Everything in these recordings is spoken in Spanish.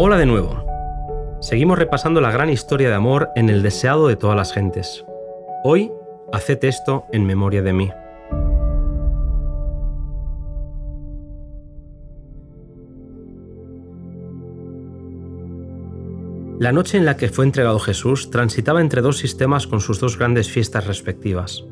Hola de nuevo. Seguimos repasando la gran historia de amor en el deseado de todas las gentes. Hoy, haced esto en memoria de mí. La noche en la que fue entregado Jesús transitaba entre dos sistemas con sus dos grandes fiestas respectivas.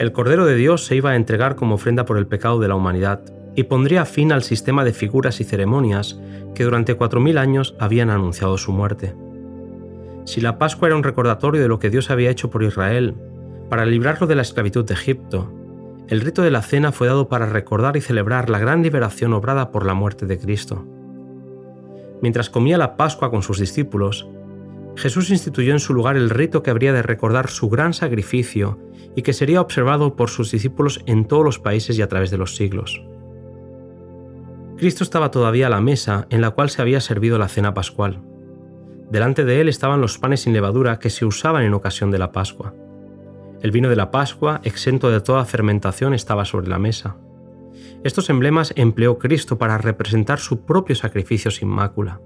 El Cordero de Dios se iba a entregar como ofrenda por el pecado de la humanidad y pondría fin al sistema de figuras y ceremonias que durante cuatro mil años habían anunciado su muerte. Si la Pascua era un recordatorio de lo que Dios había hecho por Israel para librarlo de la esclavitud de Egipto, el rito de la cena fue dado para recordar y celebrar la gran liberación obrada por la muerte de Cristo. Mientras comía la Pascua con sus discípulos, Jesús instituyó en su lugar el rito que habría de recordar su gran sacrificio y que sería observado por sus discípulos en todos los países y a través de los siglos. Cristo estaba todavía a la mesa en la cual se había servido la cena pascual. Delante de él estaban los panes sin levadura que se usaban en ocasión de la Pascua. El vino de la Pascua, exento de toda fermentación, estaba sobre la mesa. Estos emblemas empleó Cristo para representar su propio sacrificio sin mácula.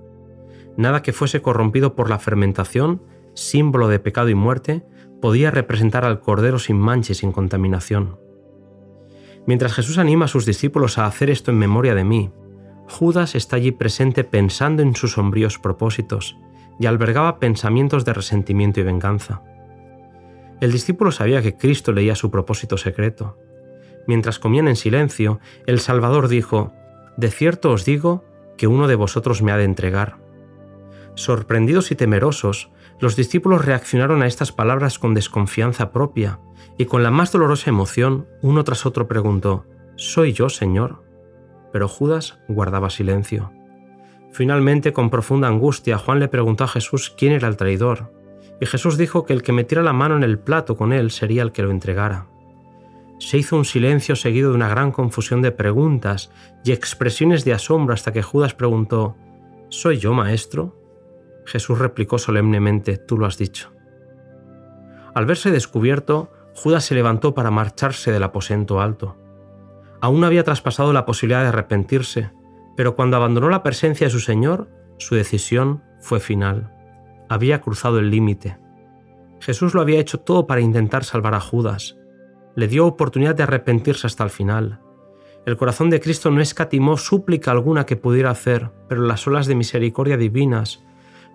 Nada que fuese corrompido por la fermentación, símbolo de pecado y muerte, podía representar al Cordero sin mancha y sin contaminación. Mientras Jesús anima a sus discípulos a hacer esto en memoria de mí, Judas está allí presente pensando en sus sombríos propósitos y albergaba pensamientos de resentimiento y venganza. El discípulo sabía que Cristo leía su propósito secreto, Mientras comían en silencio, el Salvador dijo, De cierto os digo que uno de vosotros me ha de entregar. Sorprendidos y temerosos, los discípulos reaccionaron a estas palabras con desconfianza propia, y con la más dolorosa emoción, uno tras otro preguntó, ¿Soy yo, Señor? Pero Judas guardaba silencio. Finalmente, con profunda angustia, Juan le preguntó a Jesús quién era el traidor, y Jesús dijo que el que metiera la mano en el plato con él sería el que lo entregara. Se hizo un silencio seguido de una gran confusión de preguntas y expresiones de asombro hasta que Judas preguntó, ¿Soy yo, maestro? Jesús replicó solemnemente, Tú lo has dicho. Al verse descubierto, Judas se levantó para marcharse del aposento alto. Aún había traspasado la posibilidad de arrepentirse, pero cuando abandonó la presencia de su Señor, su decisión fue final. Había cruzado el límite. Jesús lo había hecho todo para intentar salvar a Judas, le dio oportunidad de arrepentirse hasta el final. El corazón de Cristo no escatimó súplica alguna que pudiera hacer, pero las olas de misericordia divinas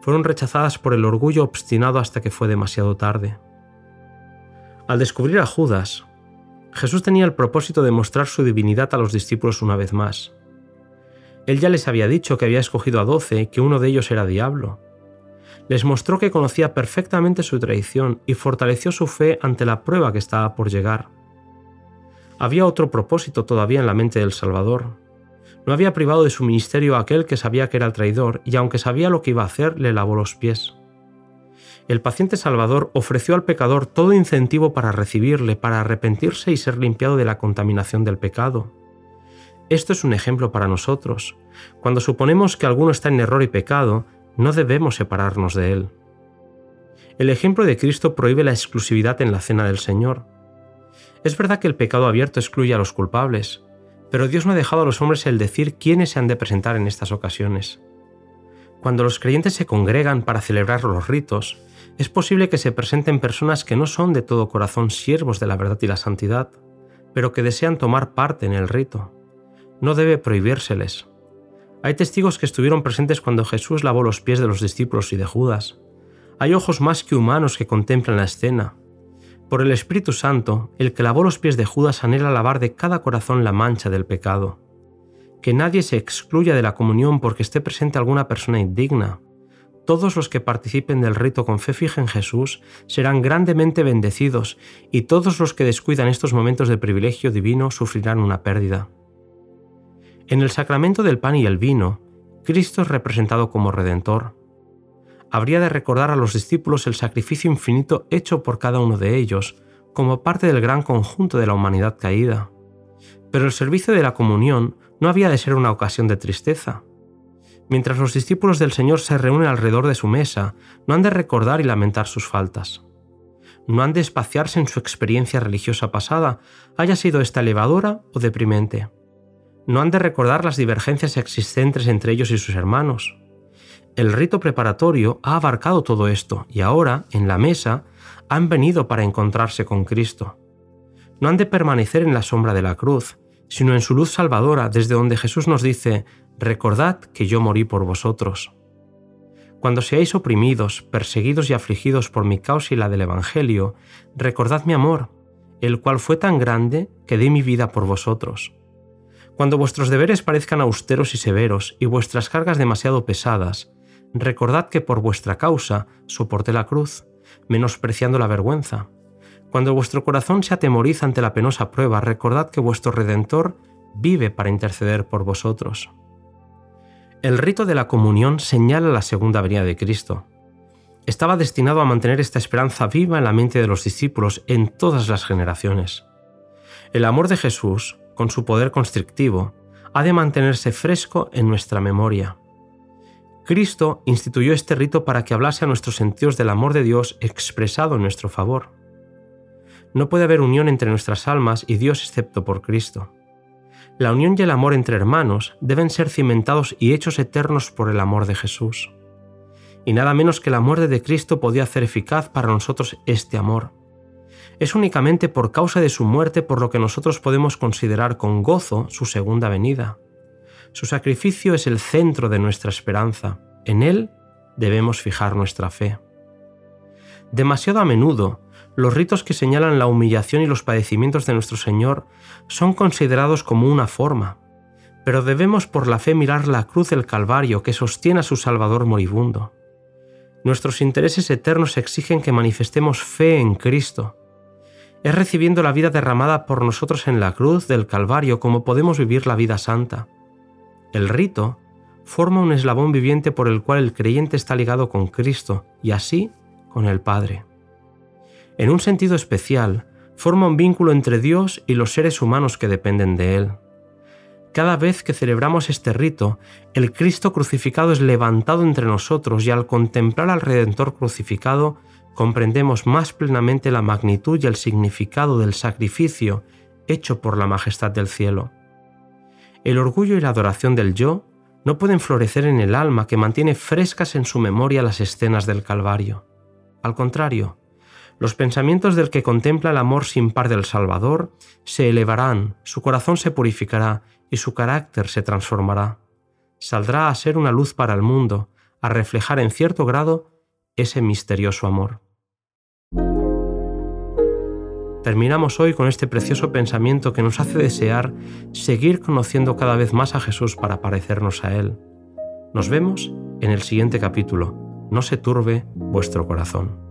fueron rechazadas por el orgullo obstinado hasta que fue demasiado tarde. Al descubrir a Judas, Jesús tenía el propósito de mostrar su divinidad a los discípulos una vez más. Él ya les había dicho que había escogido a doce y que uno de ellos era diablo, les mostró que conocía perfectamente su traición y fortaleció su fe ante la prueba que estaba por llegar. Había otro propósito todavía en la mente del Salvador. No había privado de su ministerio a aquel que sabía que era el traidor y aunque sabía lo que iba a hacer, le lavó los pies. El paciente Salvador ofreció al pecador todo incentivo para recibirle, para arrepentirse y ser limpiado de la contaminación del pecado. Esto es un ejemplo para nosotros. Cuando suponemos que alguno está en error y pecado, no debemos separarnos de Él. El ejemplo de Cristo prohíbe la exclusividad en la cena del Señor. Es verdad que el pecado abierto excluye a los culpables, pero Dios no ha dejado a los hombres el decir quiénes se han de presentar en estas ocasiones. Cuando los creyentes se congregan para celebrar los ritos, es posible que se presenten personas que no son de todo corazón siervos de la verdad y la santidad, pero que desean tomar parte en el rito. No debe prohibírseles. Hay testigos que estuvieron presentes cuando Jesús lavó los pies de los discípulos y de Judas. Hay ojos más que humanos que contemplan la escena. Por el Espíritu Santo, el que lavó los pies de Judas anhela lavar de cada corazón la mancha del pecado. Que nadie se excluya de la comunión porque esté presente alguna persona indigna. Todos los que participen del rito con fe fija en Jesús serán grandemente bendecidos y todos los que descuidan estos momentos de privilegio divino sufrirán una pérdida. En el sacramento del pan y el vino, Cristo es representado como Redentor. Habría de recordar a los discípulos el sacrificio infinito hecho por cada uno de ellos, como parte del gran conjunto de la humanidad caída. Pero el servicio de la comunión no había de ser una ocasión de tristeza. Mientras los discípulos del Señor se reúnen alrededor de su mesa, no han de recordar y lamentar sus faltas. No han de espaciarse en su experiencia religiosa pasada, haya sido esta elevadora o deprimente no han de recordar las divergencias existentes entre ellos y sus hermanos. el rito preparatorio ha abarcado todo esto y ahora, en la mesa, han venido para encontrarse con Cristo. No han de permanecer en la sombra de la cruz, sino en su luz salvadora, desde donde Jesús nos dice, Recordad que yo morí por vosotros. Cuando seáis oprimidos, perseguidos y afligidos por mi causa y la del Evangelio, recordad mi amor, el cual fue tan grande que di mi vida por vosotros. Cuando vuestros deberes parezcan austeros y severos y vuestras cargas demasiado pesadas, recordad que por vuestra causa soporté la cruz, menospreciando la vergüenza. Cuando vuestro corazón se atemoriza ante la penosa prueba, recordad que vuestro Redentor vive para interceder por vosotros. El rito de la comunión señala la segunda venida de Cristo. Estaba destinado a mantener esta esperanza viva en la mente de los discípulos en todas las generaciones. El amor de Jesús, con su poder constrictivo, ha de mantenerse fresco en nuestra memoria. Cristo instituyó este rito para que hablase a nuestros sentidos del amor de Dios expresado en nuestro favor. No puede haber unión entre nuestras almas y Dios excepto por Cristo. La unión y el amor entre hermanos deben ser cimentados y hechos eternos por el amor de Jesús. Y nada menos que la muerte de Cristo podía hacer eficaz para nosotros este amor. Es únicamente por causa de su muerte por lo que nosotros podemos considerar con gozo su segunda venida. Su sacrificio es el centro de nuestra esperanza. En él debemos fijar nuestra fe. Demasiado a menudo, los ritos que señalan la humillación y los padecimientos de nuestro Señor son considerados como una forma, pero debemos por la fe mirar la cruz del Calvario que sostiene a su Salvador moribundo. Nuestros intereses eternos exigen que manifestemos fe en Cristo. Es recibiendo la vida derramada por nosotros en la cruz del Calvario como podemos vivir la vida santa. El rito forma un eslabón viviente por el cual el creyente está ligado con Cristo y así con el Padre. En un sentido especial, forma un vínculo entre Dios y los seres humanos que dependen de Él. Cada vez que celebramos este rito, el Cristo crucificado es levantado entre nosotros y al contemplar al Redentor crucificado, comprendemos más plenamente la magnitud y el significado del sacrificio hecho por la majestad del cielo. El orgullo y la adoración del yo no pueden florecer en el alma que mantiene frescas en su memoria las escenas del Calvario. Al contrario, los pensamientos del que contempla el amor sin par del Salvador se elevarán, su corazón se purificará y su carácter se transformará. Saldrá a ser una luz para el mundo, a reflejar en cierto grado ese misterioso amor. Terminamos hoy con este precioso pensamiento que nos hace desear seguir conociendo cada vez más a Jesús para parecernos a Él. Nos vemos en el siguiente capítulo. No se turbe vuestro corazón.